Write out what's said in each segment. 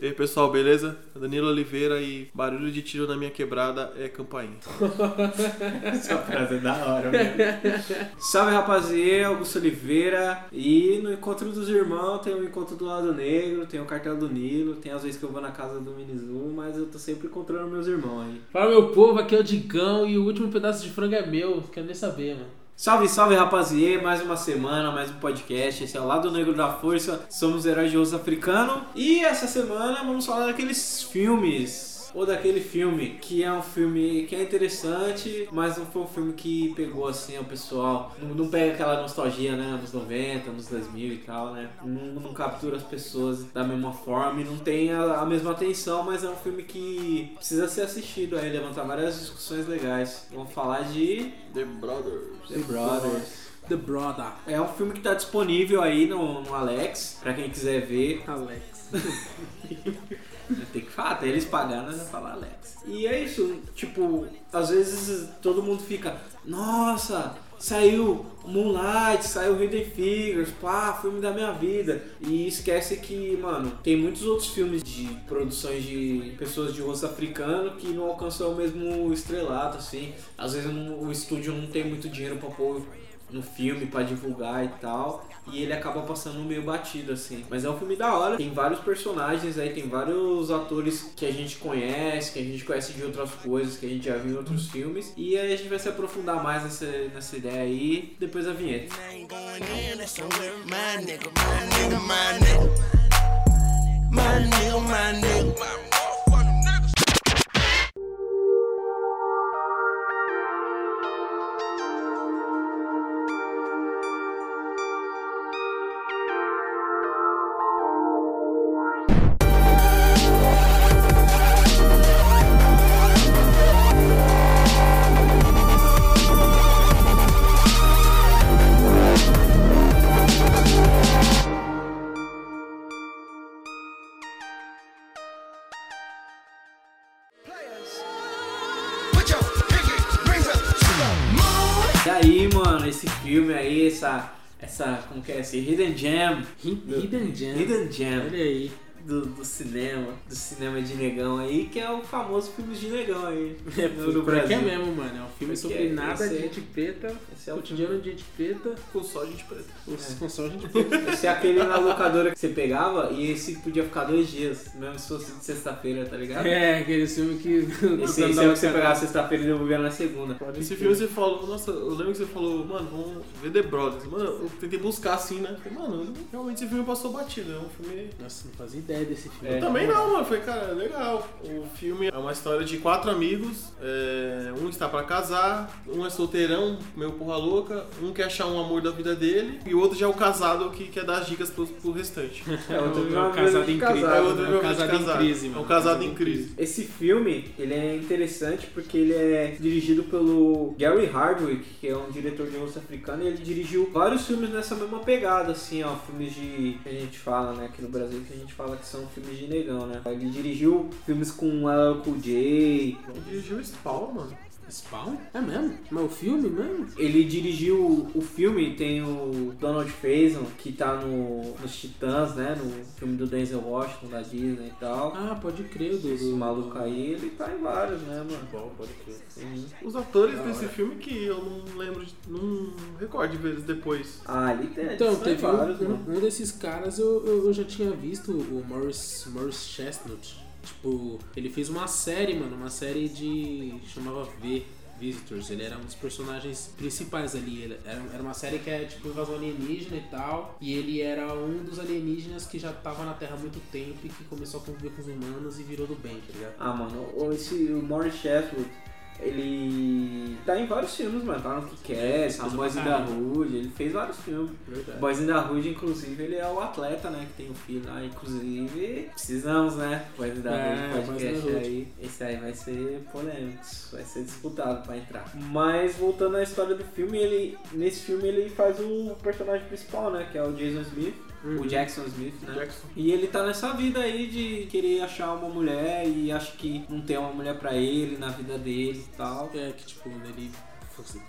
E aí, pessoal, beleza? Danilo Oliveira e barulho de tiro na minha quebrada é campainha. Essa frase é da hora, velho. Salve rapaziada, Augusto Oliveira. E no encontro dos irmãos tem o encontro do lado negro, tem o cartel do Nilo, tem as vezes que eu vou na casa do Minizu, mas eu tô sempre encontrando meus irmãos aí. Fala meu povo, aqui é o Digão e o último pedaço de frango é meu, quero nem saber, mano. Salve, salve rapaziê, mais uma semana, mais um podcast. Esse é o Lado Negro da Força, somos heróis de osso africano. E essa semana vamos falar daqueles filmes. Ou daquele filme que é um filme que é interessante, mas não foi um filme que pegou assim o pessoal. Não, não pega aquela nostalgia, né? Anos 90, anos 2000 e tal, né? Não, não captura as pessoas da mesma forma e não tem a, a mesma atenção, mas é um filme que precisa ser assistido aí, levantar várias discussões legais. Vamos falar de The Brothers. The Brothers. The Brother. É um filme que tá disponível aí no, no Alex, pra quem quiser ver. Alex. Tem que falar, eles pagaram, nós falar Alex. E é isso, tipo, às vezes todo mundo fica, nossa, saiu Moonlight, saiu Hidden Figures, pá, filme da minha vida. E esquece que, mano, tem muitos outros filmes de produções de pessoas de rosto africano que não alcançam o mesmo estrelato, assim. Às vezes o estúdio não tem muito dinheiro pra pôr no filme pra divulgar e tal. E ele acaba passando meio batido, assim. Mas é um filme da hora. Tem vários personagens aí, tem vários atores que a gente conhece, que a gente conhece de outras coisas, que a gente já viu em outros filmes. E aí a gente vai se aprofundar mais nessa, nessa ideia aí, depois da vinheta. my nigga, my nigga, essa. Essa. Como que é? Esse Hidden Gem. Hidden Gem. Hidden Gem. Olha aí. Do, do cinema, do cinema de negão aí, que é o famoso filme de negão aí. É, no, aqui é Brasil. mesmo, mano. É um filme Porque sobre nada de é- gente preta, esse é o cotidiano de gente preta, Com só gente preta. os com só gente preta. Esse é aquele na locadora que você pegava e esse podia ficar dois dias, mesmo se fosse de sexta-feira, tá ligado? É, aquele filme que. Esse, esse é o que você pegava sexta-feira e devolvia na segunda. Esse filme você falou, nossa, eu lembro que você falou, mano, vamos ver The Brothers. Mano, eu tentei buscar assim, né? Falei, mano, realmente esse filme passou batido. É um filme. Nossa, não fazia ideia desse filme. É. Eu também não, mano. Foi, cara, legal. O filme é uma história de quatro amigos. é, um está pra casar, um é solteirão, meio porra louca, um quer achar um amor da vida dele, e o outro já é o casado que quer dar as dicas pro, pro restante. É, outro É um casado em crise. É né? outro É um casado em crise, É um mano. casado em crise. Esse filme, ele é interessante porque ele é dirigido pelo Gary Hardwick, que é um diretor de rosto africano, e ele dirigiu vários filmes nessa mesma pegada, assim, ó, filmes de... que a gente fala, né, aqui no Brasil, que a gente fala que são filmes de negão, né. Ele dirigiu filmes com LL J, Ele dirigiu Spawn, mano. Spawn? É mesmo? Mas o filme mesmo? ele dirigiu o filme, tem o Donald Faison, que tá no, nos Titãs, né, no filme do Denzel Washington, da Disney e tal. Ah, pode crer, do. Esse do- maluco aí, ele tá em vários, né, mano. Bom, pode crer. Sim. Os atores desse filme que eu não lembro, de, não recordo de ver eles depois. Ah, ele tem. Então, teve vários, um, um, um desses caras eu, eu, eu já tinha visto, o Morris, Morris Chestnut. Tipo, ele fez uma série, mano, uma série de. chamava V. Visitors, ele era um dos personagens principais ali. Ele era, era uma série que é tipo invasão alienígena e tal. E ele era um dos alienígenas que já tava na Terra há muito tempo e que começou a conviver com os humanos e virou do bem, tá ligado? Ah, mano, esse o Morris Sheffield, ele tá em vários filmes, mano. Tá no Kick-Ass, a Fez Boys in the. Hood, ele fez vários filmes. Verdade. Boys in the Hood, inclusive, ele é o atleta, né? Que tem um filho lá, inclusive. Precisamos, né? Boys in the É, Hood, podcast aí. Esse aí vai ser polêmico, vai ser disputado pra entrar. Mas voltando à história do filme, ele nesse filme ele faz o personagem principal, né? Que é o Jason Smith. Uhum. O Jackson Smith, né? Jackson. E ele tá nessa vida aí de querer achar uma mulher e acha que não tem uma mulher pra ele na vida dele e tal. É que tipo, ele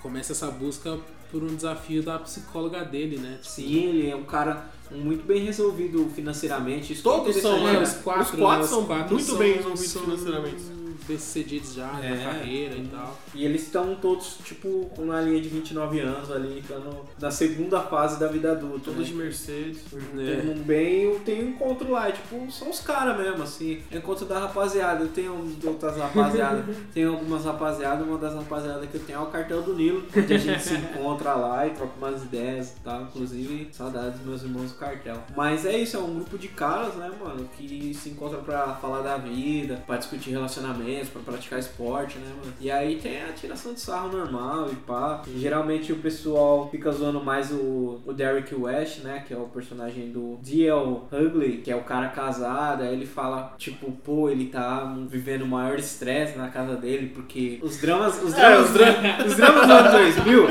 começa essa busca por um desafio da psicóloga dele, né? Tipo, Sim, ele é um cara muito bem resolvido financeiramente. Isso é Todos são, né? Os quatro, Os quatro né, são quatro muito são- bem resolvidos são financeiramente. Bem-sucedidos já É. na carreira e tal. E eles estão todos, tipo, na linha de 29 anos ali, estando na segunda fase da vida adulta. Todos né? de Mercedes. Tem um bem, tem um encontro lá, e, tipo, são os caras mesmo, assim. Encontro da rapaziada. Eu tenho outras rapaziadas, tenho algumas rapaziadas, uma das rapaziadas que eu tenho é o cartel do Nilo, onde a gente se encontra lá e troca umas ideias e tal. Inclusive, saudades dos meus irmãos do cartel. Mas é isso, é um grupo de caras, né, mano, que se encontram pra falar da vida, pra discutir relacionamentos, pra praticar esporte, né, mano. E aí tem a tiração de sarro normal e pá. E geralmente o pessoal fica zoando mais o, o Derek West, né, que é o personagem do D.L. Hughley, que é o cara casado. Aí ele fala, tipo, pô, ele tá vivendo o maior estresse na casa dele, porque os dramas, os É, dramas, os dra- os dramas do ano 2000, O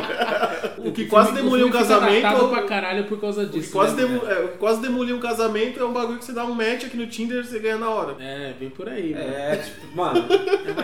que quase demoliu fica casamento. datado o- pra caralho por causa O disso. quase, né, demo, é, quase demoliu um casamento é um bagulho que você dá um match aqui no Tinder e você ganha na hora. É, vem por aí, mano. é, tipo, mano,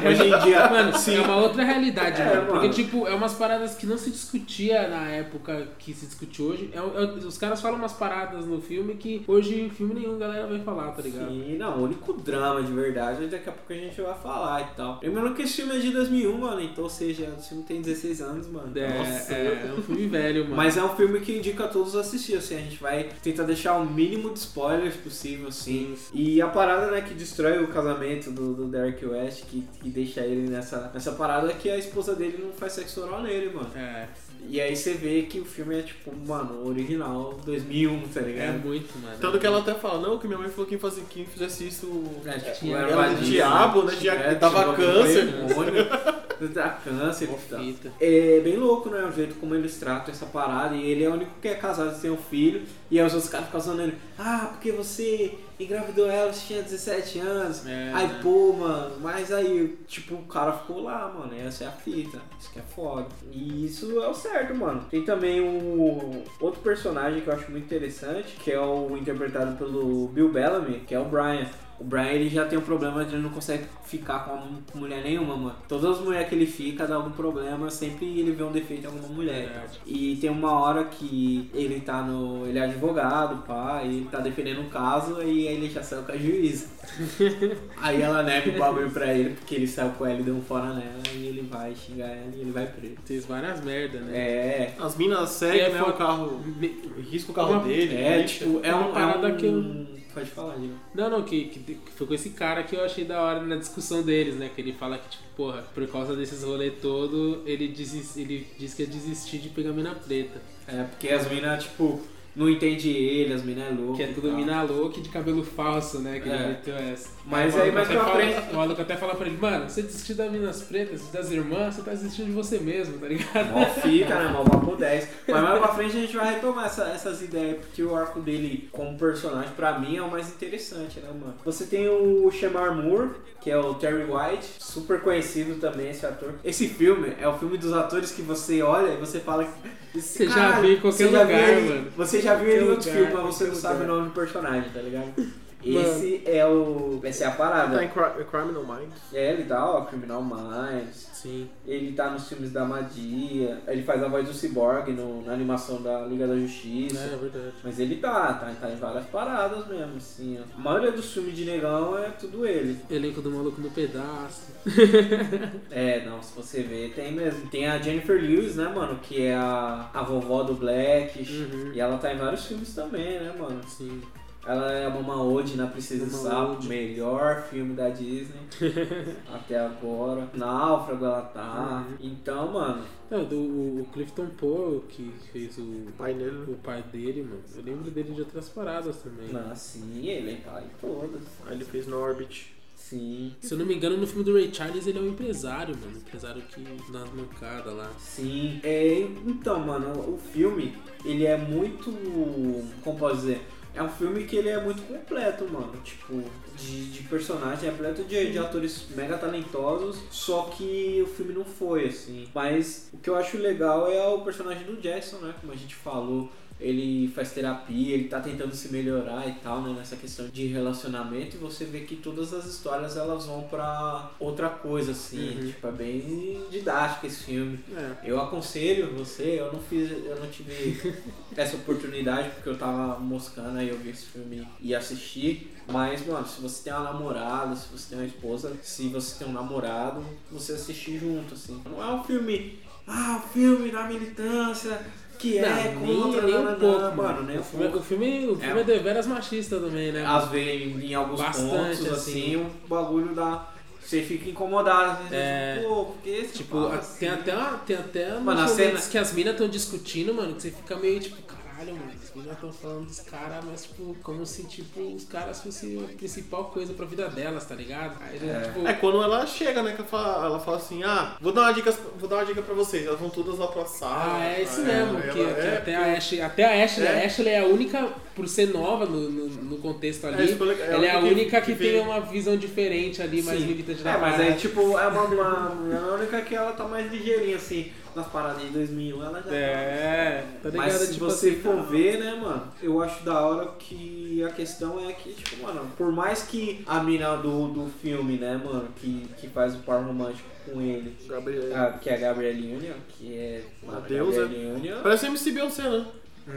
hoje em dia, Mano, é uma outra realidade, É, mano. mano. Porque, tipo, é umas paradas que não se discutia na época que se discute hoje. É, é- os caras falam umas paradas no filme que hoje em filme nenhum a galera vai falar, tá ligado? Sim, não, o único drama de verdade, daqui a pouco a gente vai falar e tal. Lembrando que esse filme é de 2001, mano, então, ou seja, o filme tem 16 anos, mano. É, Nossa. é, é um filme velho, mano. Mas é um filme que indica a todos assistir, assim, a gente vai tentar deixar o mínimo de spoilers possível, assim. E a parada, né, que destrói o casamento do, do Derek West, que, que deixa ele nessa, nessa parada, é que a esposa dele não faz sexo oral nele, mano. É, E aí você vê que o filme é, tipo, mano, original, 2001, tá é ligado? muito, mano. Tanto que ela até fala, não, que minha mãe falou que quem, fazia, quem fizesse isso É, tipo, era era Disney, diabo, né? Dia- É, dava tinha câncer. demônio, Dá câncer e tal. fita. É bem louco, né? O jeito como eles tratam essa parada. E ele é o único que é casado e tem um filho. E aí os outros caras ficam zoando ele. Ah, porque você engravidou ela, você tinha 17 anos. É, aí, né? pô, mano. Mas aí, tipo, o cara ficou lá, mano. Essa é a fita. Isso que é foda. E isso é o certo, mano. Tem também o outro personagem que eu acho muito interessante. Que é o interpretado pelo Bill Bellamy, que é o Brian. O Brian ele já tem um problema de ele não consegue ficar com, uma- mulher nenhuma, mano. Todas as mulheres que ele fica dá algum problema, sempre ele vê um defeito em alguma mulher. Verdade. E tem uma hora que ele tá no. ele é advogado, pá, e tá defendendo um caso e aí ele já saiu com a juíza. aí ela nega o bagulho pra ele, porque ele saiu com ela e deu um fora nela, e ele vai xingar ela e ele vai preso. Fez várias merdas, né? É. As minas E é seguem, né? O carro. Risca o carro Uma- dele. É, deixa. tipo, é Uma um. parada é um... que eu- Pode falar, Diego. Não, não, que, que, que foi com esse cara que eu achei da hora na discussão deles, né? Que ele fala que, tipo, porra, por causa desses rolê todo, ele, desis, ele diz que ia desistir de pegar mina preta. É, porque as minas, tipo, não entende ele, as minas é louca. Que é tudo mina louca e de cabelo falso, né? Que É. ele meteu essa. Mas aí, mais pra frente- O maluco até fala pra ele, mano, você desistiu das minas pretas, das irmãs, você tá desistindo de você mesmo, tá ligado? Mó fica, né? Mó papo 10. Mas mais pra frente a gente vai retomar essa- essas ideias, porque o arco dele como personagem, pra mim, é o mais interessante, né, mano? Você tem o Shamar Moore, que é o Terry White, super conhecido também esse ator. Esse filme é o filme dos atores que você olha e você fala Você já cara, viu em qualquer já lugar, viu mano. Você já viu ele em lugar, filmes, mas você não sabe o nome do personagem, tá ligado? Esse é o. Essa é a parada. Tá em Cri- Criminal Minds. É, ele tá, ó, Criminal Minds. Sim. Ele tá nos filmes da Madia. Ele faz a voz do Cyborg no- na animação da Liga da Justiça. É, é verdade. Mas ele tá, tá, tá em várias paradas mesmo, assim. ó. A maioria dos filmes de negão é tudo ele. Elenco do maluco no pedaço. É, não, se você ver, tem mesmo. Tem a Jennifer Lewis, né, mano? Que é a, a vovó do Black. Uhum. E ela tá em vários filmes também, né, mano? Sim. Ela é a Mama Ode na Princesa do Mama Sapo, Ode. melhor filme da Disney até agora. Náufrago ela tá. Uhum. Então, mano, Não, do, o Clifton Poe, que fez o, O pai dele. né? o pai dele, mano. Eu lembro dele de outras paradas também. ah, sim, ele tá em todas. Aí ele fez Norbit. Sim, Se eu não me engano, no filme do Ray Charles ele é um empresário, mano. Empresário que dá uma mancada lá. sim. É, então, mano, o filme, ele é muito. Como posso dizer? É um filme que ele é muito completo, mano. Tipo, de, de personagem, é completo de, de atores mega talentosos. Só que o filme não foi, assim. Mas o que eu acho legal é o personagem do Jackson, né? Como a gente falou ele faz terapia, ele tá tentando se melhorar e tal, né, nessa questão de relacionamento, e você vê que todas as histórias elas vão pra outra coisa, assim, Uhum. tipo, é bem didático esse filme. É. Eu aconselho você, eu não fiz, eu não tive essa oportunidade porque eu tava moscando aí eu vi esse filme e assisti. Mas, mano, se você tem uma namorada, se você tem uma esposa, se você tem um namorado, você assistir junto, assim. Não é um filme, ah, o filme da militância, que é nem, contra, nem um pouco, mano. nem um o filme, o filme, o filme é, É. deveras machista também, né? Às vezes, em alguns Bastante, pontos, assim, assim. o bagulho dá. Você fica incomodado, às vezes, É. pô, porque esse Tipo, fala assim? tem até, uma, tem até Mano, momentos cena- que as minas estão discutindo, mano, que você fica meio tipo, caralho, mano, as minas estão falando dos caras, mas tipo, como se tipo, os caras fossem a principal coisa pra vida delas, tá ligado? Aí, É. tipo, É quando ela chega, né? Que ela fala, ela fala assim, ah, vou dar uma dica, vou dar uma dica pra vocês. Elas vão todas lá pra sala. Ah, é isso Aí mesmo, que, ela- que é, até, a Ashley, até a Ashley, É. a Ashley é a única, por ser nova no, no, no contexto ali, É, legal. ela é a Ela que- única que, que tem uma visão diferente ali, mais Sim. militante da É, mas aí, tipo, é uma, uma, é a única que ela tá mais ligeirinha, assim, nas paradas de 2001, ela já É, tá ligado? Mas se tipo você assim, for ver, né, mano, eu acho da hora que a questão é que, tipo, mano, por mais que a mina do, do filme, né, mano, que, que faz o par romântico com ele, Gabriel. a- que é a Gabrielle Union, que é Uma a deusa. Union, Parece MC Beyoncé, né?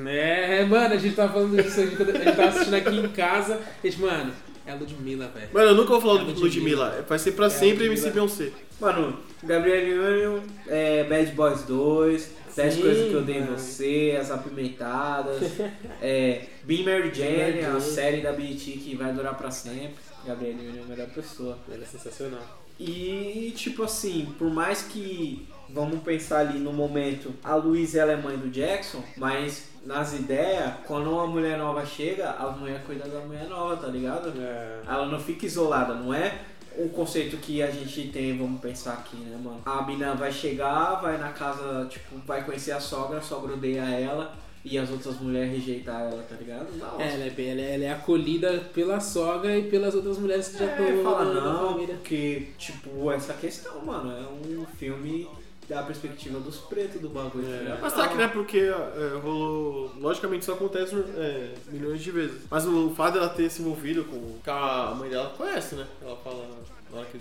É, mano, a gente tava falando disso, a gente, a gente tava assistindo aqui em casa, a gente, mano, é a Ludmilla, velho. Mano, eu nunca vou falar É do Ludmilla. Ludmilla. Vai ser pra É sempre Ludmilla. MC Beyoncé. Mano, Gabrielle Union, é, Bad Boys 2, 10 Sim, coisas que eu dei em você, As Apimentadas, é, Be Mary Jane, a série da BT que vai durar pra sempre. Gabrielle Union é a melhor pessoa. Ela é sensacional. E, tipo assim, por mais que, vamos pensar ali no momento, a Luísa ela é mãe do Jackson, mas nas ideias, quando uma mulher nova chega, a mulher cuida da mulher nova, tá ligado? É. Ela não fica isolada, não é o conceito que a gente tem, vamos pensar aqui, né, mano? A mina vai chegar, vai na casa, tipo, vai conhecer a sogra, a sogra odeia ela e as outras mulheres rejeitam ela, tá ligado? Não, É, ela é, bem- ela, é, ela é acolhida pela sogra e pelas outras mulheres que já estão É, fala na, na não, família. porque, tipo, essa questão, mano, é um filme da perspectiva dos pretos do bagulho. tá ligado? Mas tá que não é porque é, rolou. Logicamente isso acontece é, milhões de vezes. Mas o fato dela ter se envolvido com. a mãe dela conhece, né? Ela fala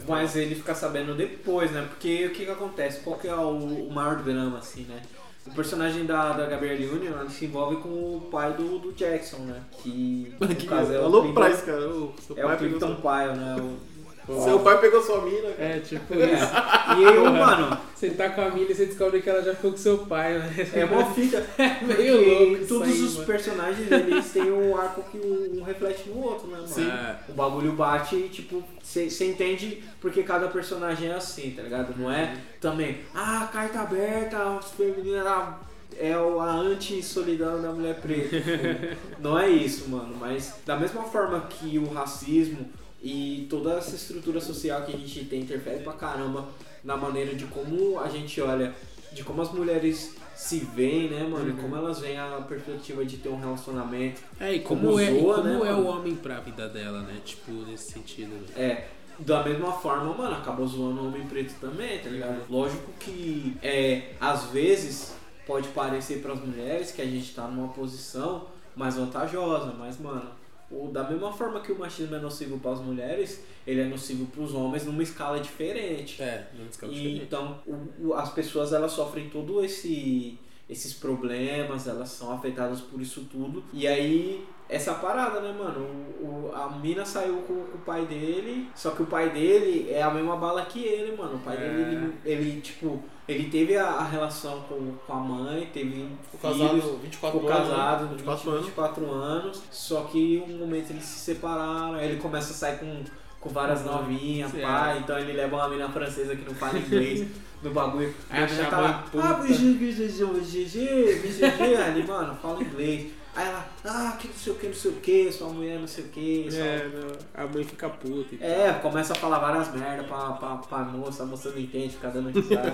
Mas ele fica sabendo depois, né? Porque o que que acontece? Qual que é o, o maior drama, assim, né? O personagem da, da Gabrielle Union ela se envolve com o pai do, do Jackson, né? Que, Que caso, é o Alô, Clinton- Price, cara. O É o pai pegou Clinton. Pyle, né? O, Seu pai pegou sua mina, cara. É, tipo É. isso. E eu, mano, Você tá com a mina e você descobre que ela já ficou com seu pai, né? é mó fita. meio porque louco isso Todos aí, os mano. personagens, eles têm um arco que um, um reflete no outro, né, mano? Sim. É. O bagulho bate e, tipo, você entende porque cada personagem é assim, tá ligado? Não é também, ah, carta aberta, as femininas da- é a anti-solidão da mulher preta. Tipo, não é isso, mano. Mas da mesma forma que o racismo e toda essa estrutura social que a gente tem interfere pra caramba na maneira de como a gente olha, de como as mulheres se veem, né, mano? E como elas veem a perspectiva de ter um relacionamento. É, e Como como, é, e zoa, como né, é mano? o homem pra vida dela, né? Tipo, nesse sentido. né? É, da mesma forma, mano, acabou zoando o homem preto também, tá ligado? Lógico que, é, às vezes, pode parecer pras mulheres que a gente tá numa posição mais vantajosa, mas, mano, o, da mesma forma que o machismo é nocivo pras mulheres, ele é nocivo pros homens numa escala diferente. É, não descalça E, então, o- o- as pessoas elas sofrem todo esse esses problemas, elas são afetadas por isso tudo. E aí essa parada, né, mano? O, o- a mina saiu com, com o pai dele, só que o pai dele é a mesma bala que ele, mano. O pai É. dele, ele, ele, tipo, ele teve a, a relação com, com a mãe, teve Ficou filhos, casado 24 ficou anos. casado, né? 24 24 anos. 24 anos, só que um momento eles se separaram, aí ele começa a sair com, com várias novinhas, Sim, pá, é. então ele leva uma mina francesa que não fala inglês no bagulho. Aí Aí a a tá lá, ah, BGG, BGG, BGG, ali, mano, fala inglês. Aí ela, ah, que não sei o que, não sei o que, sua mulher não sei o que, É, não, a mãe fica puta e tal. é, começa a falar várias merda pra, pra, pra moça, a moça não entende, fica dando risada.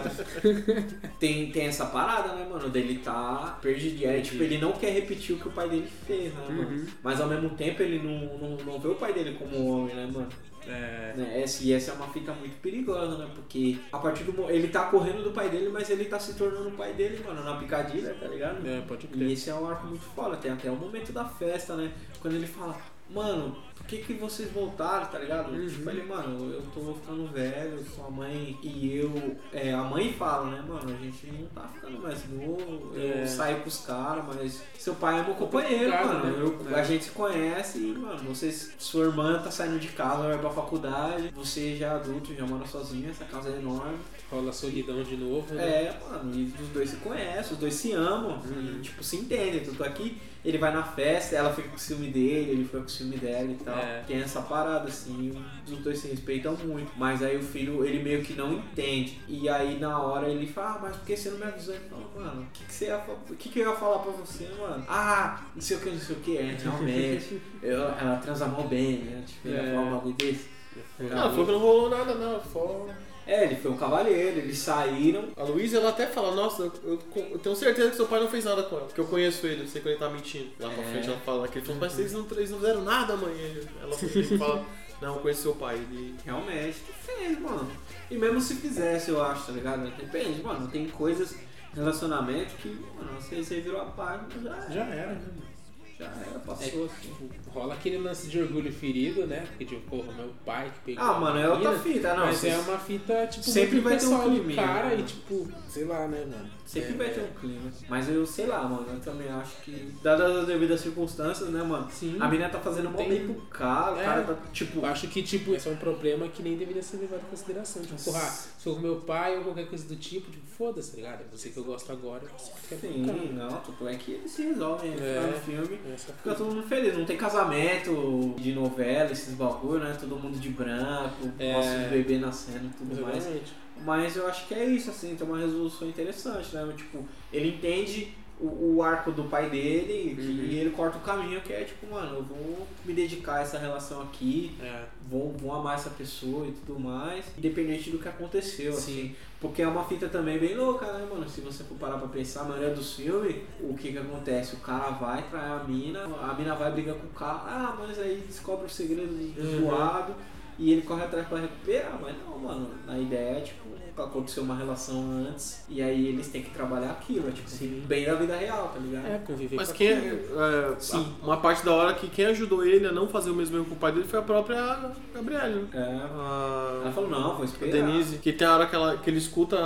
tem, tem essa parada, né, mano, dele tá perdido. Aí, tipo, ele não quer repetir o que o pai dele fez, né, mano? Uhum. Mas ao mesmo tempo ele não, não, não vê o pai dele como homem, né, mano? É. Né? Essa, e essa é uma fita muito perigosa, né? Porque a partir do ele tá correndo do pai dele, mas ele tá se tornando o pai dele, mano, na picadilha, tá ligado? É, pode E crer. esse é um arco muito foda, tem até o momento da festa, né? Quando ele fala, mano, por que que vocês voltaram, tá ligado? Uhum. Tipo, ele, mano, eu tô ficando velho, sua mãe e eu. É, a mãe fala, né, mano, a gente não tá ficando mais novo, eu É. saio com os caras, mas seu pai é meu companheiro, Complicado, mano. né? Eu- É. A gente se conhece e, mano, vocês, sua irmã tá saindo de casa, vai pra faculdade, você já é adulto, já mora sozinho, essa casa é enorme. Rola solidão de novo. né? É, mano, e os dois se conhecem, os dois se amam, Uhum. e, tipo, se entendem. Tanto aqui, ele vai na festa, ela fica com ciúme dele, ele fica com ciúme dela e tal. É. Tem essa parada, assim, os dois se respeitam muito. Mas aí o filho, ele meio que não entende. E aí na hora ele fala, ah, mas por que você não me avisou? Ele fala, mano, o que, que você ia o que, que eu ia falar pra você, mano? Ah, não sei o que, não sei o que, é, realmente. eu, ela transa mal bem, né? Tipo, ele ia É. falar um bagulho desse. Não, falou que não rolou nada, não. Só... É, ele foi um cavalheiro, eles saíram. A Luísa, ela até fala, nossa, eu, eu- tenho certeza que seu pai não fez nada com ela. Porque eu conheço ele, eu sei que ele tá mentindo. Lá pra É. frente ela fala que ele falou, mas vocês não, eles não fizeram nada, mãe. Ela fala, não, eu conheço seu pai. Ele... Realmente, fez, mano. E mesmo se fizesse, eu acho, tá ligado? Depende, mano. Tem coisas, relacionamento que, mano, você, você virou a página, já era. Já era, né? Já era, É, passou assim. Tipo, rola aquele lance de orgulho ferido, né? Porque, tipo, porra, meu pai que pegou. Ah, mano, é outra fita, não. Mas é uma fita, tipo, Sempre vai ter um climinha, cara né? e, tipo, sei lá, né, mano? Sempre É, vai ter um clima. Mas eu sei lá, mano. Eu também acho que, dadas as devidas circunstâncias, né, mano? Sim. A menina tá fazendo mó Tem- bem pro cara, o É. cara tá, tipo. Eu acho que, tipo, esse é um problema que nem deveria ser levado em consideração. Tipo, porra, se for com meu pai ou qualquer coisa do tipo, tipo, foda-se, tá ligado? É você que eu gosto agora, você Sim, não, tudo é que eles se resolvem no É. do filme. Fica todo mundo feliz, não tem casamento de novela, esses bagulho, né? Todo mundo de branco, É. nossos bebês nascendo e tudo mais. Exatamente. Mas eu acho que é isso, assim, tem uma resolução interessante, né? Tipo, ele entende o, o arco do pai dele Uhum. e ele corta o caminho que é tipo, mano, eu vou me dedicar a essa relação aqui, É. vou, vou amar essa pessoa e tudo mais, independente do que aconteceu, Sim. assim. Porque é uma fita também bem louca, né, mano? Se você for parar pra pensar, a maioria dos filmes, o que que acontece? O cara vai trair a mina, a mina vai brigar com o cara, ah, mas aí descobre o segredo do Uhum. zoado e ele corre atrás pra recuperar, mas não, mano. A ideia é, tipo, aconteceu uma relação antes e aí eles têm que trabalhar aquilo, é tipo, bem da vida real, tá ligado? É, conviver Mas com quem é, aquilo. é, Sim. a- uma parte da hora que quem ajudou ele a não fazer o mesmo erro com o pai dele foi a própria Gabriela. né? É. Ela A, falou, não, vou a esperar. Denise, que tem a hora que, ela, que ele escuta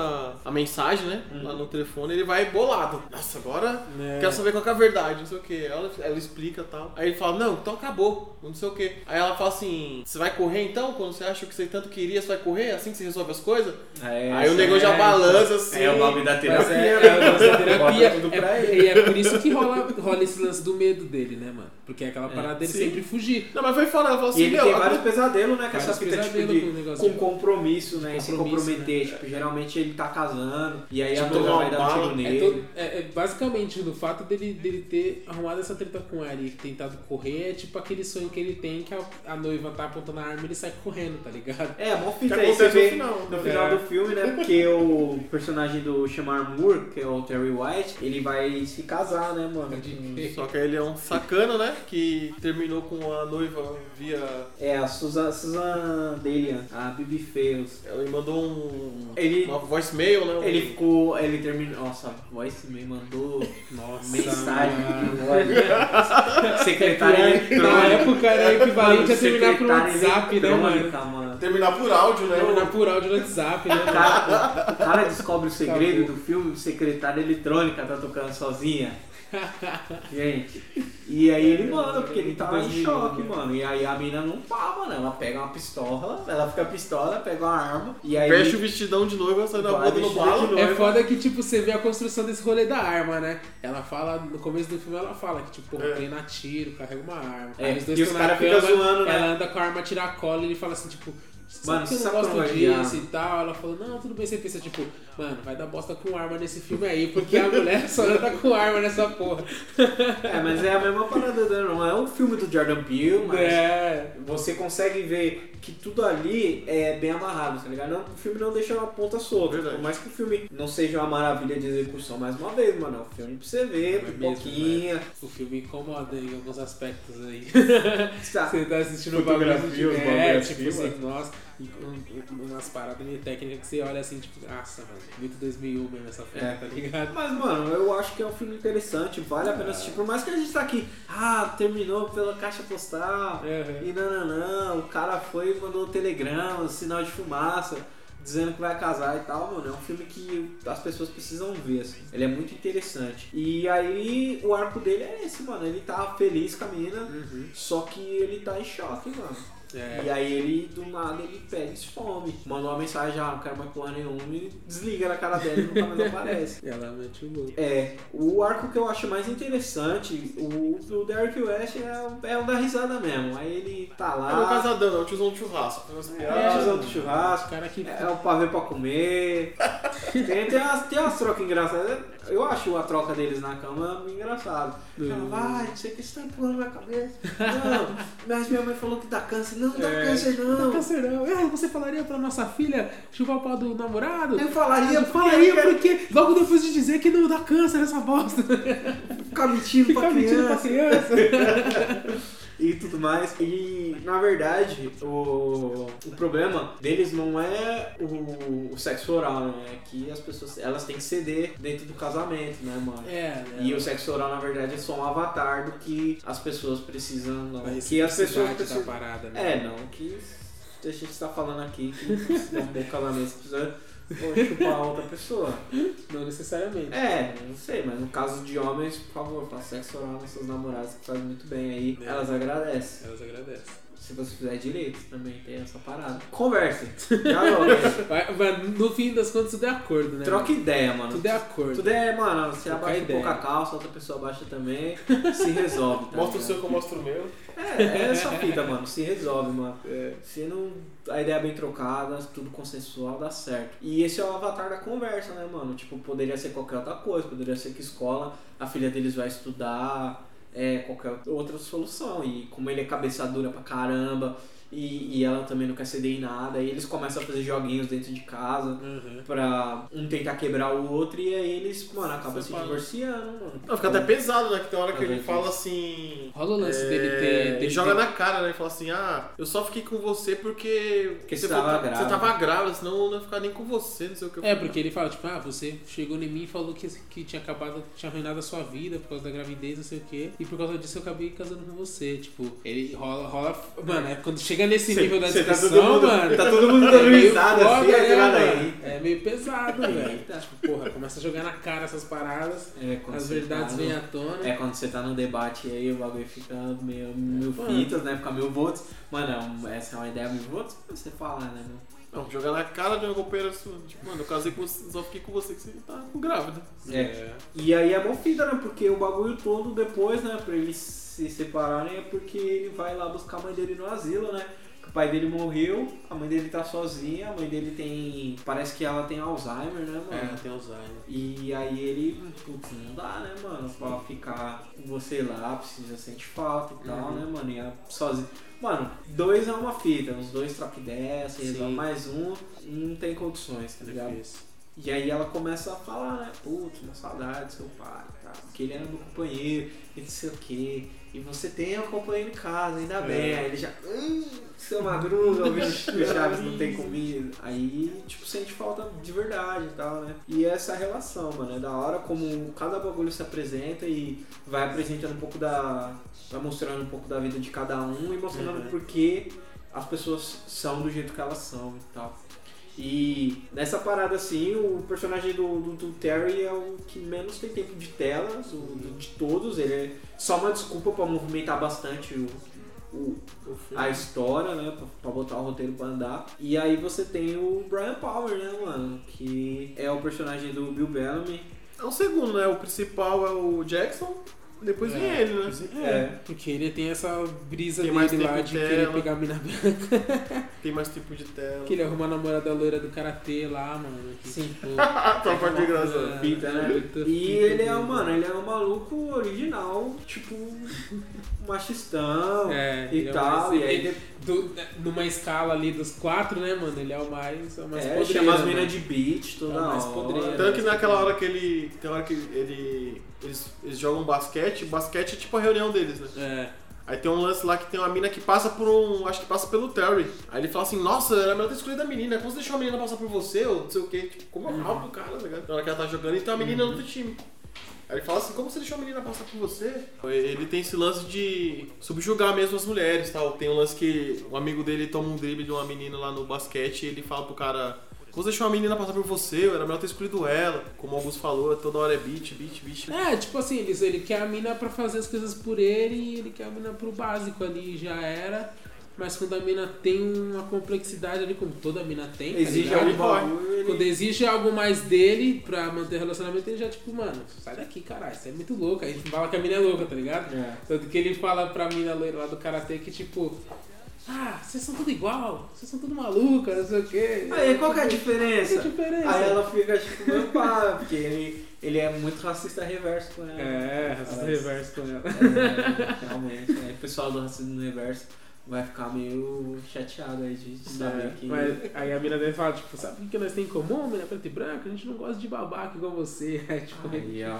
a, mensagem, né? Uhum. Lá no telefone, ele vai bolado. Nossa, agora É. quero saber qual que é a verdade, não sei o que. Ela, ela explica e tal. Aí ele fala, não, então acabou, não sei o que. Aí ela fala assim, você vai correr então? Quando você acha que você tanto queria, você vai correr? É assim que você resolve as coisas? É, Aí o negócio já é, balança assim. É o nome da terapia. é, é o lance da terapia. É, e é por isso que rola, rola esse lance do medo dele, né, mano? Porque é aquela parada dele sim. sempre fugir. Não, mas foi falar, falou assim, E ele meu, tem a- vários pesadelos, né? Com essa fita tipo, de, com compromisso, né? E se Compromisso, comprometer. né? Tipo, geralmente ele tá casando. E aí a Tipo, noiva uma vai dar um bala. tiro É, nele. todo- é- é basicamente no fato dele, dele ter arrumado essa treta com ela e tentado correr, é tipo aquele sonho que ele tem que a, a noiva tá apontando a arma e ele sai correndo, tá ligado? É, mó fita aí você vê final. no final É. do filme, né? Porque o personagem do Shamar Moore, que é o Terry White, ele vai se casar, né, mano? Só que ele é um sacana, né? Que terminou com a noiva via. É, a Susan, Susan Dalian, a Bibi Feos. Ela mandou um. Ele- Uma voicemail, né? Um- Ele ficou. Ele terminou. Nossa, a Voice me mandou Nossa. mensagem. Secretária Na eletrônica. época era equivalente a terminar por WhatsApp, né, mano? Terminar por áudio, né? Terminar por áudio no WhatsApp, né, O cara, o cara descobre o segredo Acabou. do filme, secretária eletrônica tá tocando sozinha. Gente. E aí ele manda, porque ele tá em choque, mano. E aí a mina não tá, mano. Ela pega uma pistola, ela fica pistola, pega uma arma. E aí. Fecha o vestidão de noiva, sai Vai boca no bala. noiva. É foda que, tipo, você vê a construção desse rolê da arma, né? Ela fala, no começo do filme ela fala que, tipo, É. treina tiro, carrega uma arma. É, Aí os dois e os tão na cara fica cama, zoando, né? Ela anda com a arma tiracola e ele fala assim, tipo, sabe Mano, que eu não sabe gosto disso e tal. Ela falou, não, tudo bem. Você pensa, tipo, mano, vai dar bosta com arma nesse filme aí, porque a mulher só anda com arma nessa porra. É, mas é a mesma parada, né? não é um filme do Jordan Peele, mas É. você consegue ver que tudo ali é bem amarrado, tá ligado? Não, o filme não deixa uma ponta solta. Verdade. Por mais que o filme não seja uma maravilha de execução, mais uma vez, mano, é um filme pra você ver, É pipoquinha. mesmo, O filme incomoda em alguns aspectos aí. Tá. Você tá assistindo o bagulho de é, assim, tipo assim, nossa, umas paradas meio técnicas que você olha assim, tipo, nossa, mano, muito 2001 mesmo essa É. tá ligado? Mas, mano, eu acho que é um filme interessante, vale a pena assistir. Por mais que a gente tá aqui, ah, terminou pela caixa postal, Uhum. e não, não, não, o cara foi e mandou um telegrama, sinal de fumaça, dizendo que vai casar e tal, mano. É um filme que as pessoas precisam ver, assim. Ele é muito interessante. E aí, o arco dele é esse, mano. Ele tá feliz com a mina, Uhum. só que ele tá em choque, mano. É. E aí ele, do nada, ele pega e some. Manda uma mensagem, ah, não quero mais porra nenhuma e desliga na cara dela e nunca mais aparece. E ela mete o louco. É, o arco que eu acho mais interessante, o do Derek West é, é o da risada mesmo. Aí ele tá É o lá, casadão, é o tiozão do churrasco. É, piadas. o tiozão do churrasco, O cara que. é o pavê pra comer. Tem, tem, umas, tem umas trocas engraçadas. Eu acho a troca deles na cama engraçada. Ela Hum. vai, não sei o que você tá empurrando na minha cabeça. Não, mas minha mãe falou que dá câncer. Não, dá É. câncer Não não. tá câncer não. É, você falaria pra nossa filha chupar o pau do namorado? Eu falaria, Eu porque falaria quero porque logo depois de dizer que não dá câncer essa bosta. ficar mentindo pra Ficar mentindo pra criança. e tudo mais. E na verdade, o, o problema deles não é o, o sexo oral, né? É que as pessoas elas têm que ceder dentro do casamento, né, mano? É, né? E o sexo oral, na verdade, é só um avatar do que as pessoas precisam. Não. Que as pessoas precisam. da parada, né? É, não, que a gente tá falando aqui que um bom casamento, precisa pô, chupar outra pessoa. Não necessariamente. É, não sei, mas no caso de homens, por favor, faça sexo oral nas suas namoradas que faz muito bem aí. É. Elas agradecem. Elas agradecem. Se você fizer direito, também tem essa parada. Converse. Vai- no fim das contas, tudo é acordo, né? Troca ideia, mano. Tudo é acordo. Tudo é, mano, você Trocar abaixa um ideia. pouco a calça, outra pessoa abaixa também, se resolve. Tá Mostra o seu que eu mostro o meu. É, é essa fita, mano. Se resolve, mano. É. Se não. A ideia é bem trocada, tudo consensual, dá certo. E esse é o avatar da conversa, né, mano? Tipo, poderia ser qualquer outra coisa, poderia ser que escola, a filha deles vai estudar, é, qualquer outra solução. E como ele é cabeça dura pra caramba. E, e ela também não quer ceder em nada, e eles começam a fazer joguinhos dentro de casa Uhum. pra um tentar quebrar o outro, e aí eles, mano, acabam se divorciando, mano. Não, fica até pesado, né? Que tem hora que ele fala assim. Rola o lance é, dele ter. Ele joga ter- na cara, né? Ele fala assim: Ah, eu só fiquei com você porque. Porque você tava grávida. Você tava grávida, senão eu não ia ficar nem com você, não sei o que. eu É, porque ele fala, tipo, ah, você chegou em mim e falou que, que tinha acabado, tinha arruinado a sua vida por causa da gravidez, não sei o quê. E por causa disso eu acabei casando com você. Tipo, ele rola, rola. Mano, é quando chega nesse Cê- nível da tá discussão, todo mundo- mano. tá todo mundo é dando meio risada, assim, né, aquela mano? É meio pesado, velho. Eita. Tipo, porra, começa a jogar na cara essas paradas, É, quando as você verdades tá no- vêm à tona. É quando você tá no debate aí o bagulho fica meio mil Mano. fitas, né? Fica mil votos. Mano, é essa é uma ideia mil votos pra você falar, né? meu? Não, jogar na cara de uma companheira sua. Tipo, mano, eu casei com você, só fiquei com você que você tá grávida. É. E aí é mó fita, né? Porque o bagulho todo depois, né? Pra eles se separarem é porque ele vai lá buscar a mãe dele no asilo, né? O pai dele morreu, a mãe dele tá sozinha, a mãe dele tem. Parece que ela tem Alzheimer, né, mano? É, tem Alzheimer. E aí ele, putz, não dá, né, mano? Pra ficar com você lá, precisa sentir falta e tal, Uhum. né, mano? E é sozinho. Mano, dois é uma fita, os dois trocam ideia, se Sim. resolve mais um, não tem condições, tá ligado? Difícil. E aí ela começa a falar, né? Putz, uma saudade do seu pai, tá? Porque ele era meu companheiro, e não sei o quê. E você tem um companheiro em casa, ainda bem. É. Aí ele já. Hum, seu madruga, o Chaves não tem comida. Aí, tipo, sente falta de verdade e tal, né? E essa relação, mano. É da hora como cada bagulho se apresenta e vai apresentando um pouco da. Vai mostrando um pouco da vida de cada um e mostrando Uhum. por que as pessoas são do jeito que elas são e tal. E nessa parada assim, o personagem do, do, do Terry é o que menos tem tempo de tela do- do- de todos. Ele é só uma desculpa pra movimentar bastante o, o- a história, né? Pra, pra botar o roteiro pra andar. E aí você tem o Brian Power, né, mano? Que é o personagem do Bill Bellamy. É o segundo, né? O principal é o Jackson. Depois vem É, ele, né? É. Porque ele tem essa brisa Tem mais dele lá de de querer tela. pegar a mina branca. Tem mais tempo de tela. que ele arruma a namorada loira do karatê lá, mano. Que, Sim. tipo, Tropa de graça. é, Fita, né? muita E fita ele é, dele. um, mano, ele é um maluco original, tipo, machistão É, e ele é tal. mais- e aí do- numa escala ali dos quatro, né, mano? Ele é o mais, é o mais é, podreiro, chama as mano. minas de beat toda É o mais hora. podreiro. Tanto que naquela hora que ele. Tem hora que ele. Eles, eles jogam basquete, basquete é tipo a reunião deles, né? É. Aí tem um lance lá que tem uma mina que passa por um. Acho que passa pelo Terry. Aí ele fala assim, nossa, era melhor ter escolhido a menina. Como você deixou a menina passar por você? Ou não sei o quê. Tipo, como é mal pro cara, tá ligado? Na hora que ela tá jogando e tem uma menina no outro time. Aí ele fala assim, como você deixou a menina passar por você? Ele tem esse lance de subjugar mesmo as mulheres tal. Tem um lance que um amigo dele toma um drible de uma menina lá no basquete e ele fala pro cara. Como você deixou a menina passar por você? Era melhor ter escolhido ela. Como o Augusto falou, toda hora é beat, beat, beat. É, tipo assim, ele, ele quer a mina pra fazer as coisas por ele e ele quer a mina pro básico ali, já era. Mas quando a mina tem uma complexidade ali, como toda mina tem, tá Exige ligado? bagulho. ele- Quando exige algo mais dele pra manter o relacionamento, ele já, tipo, mano, sai daqui, caralho, você é muito louco. Aí fala que a mina é louca, tá ligado? É. Tanto que ele fala pra mina loira lá do karatê que, tipo, ah, vocês são tudo igual, vocês são tudo maluca, não sei o quê. Aí, qual que é a diferença? Qual que é a diferença? Aí ela fica tipo, meu pá, porque ele, ele é muito racista reverso com ela. É, racista reverso com ela. É, realmente. O pessoal do racismo reverso vai ficar meio chateado aí de saber É, que. Mas aí a mina dele fala, tipo, sabe o que nós temos em comum, mina preta e branca? A gente não gosta de babaca igual você. Aí, tipo, Aí, ó.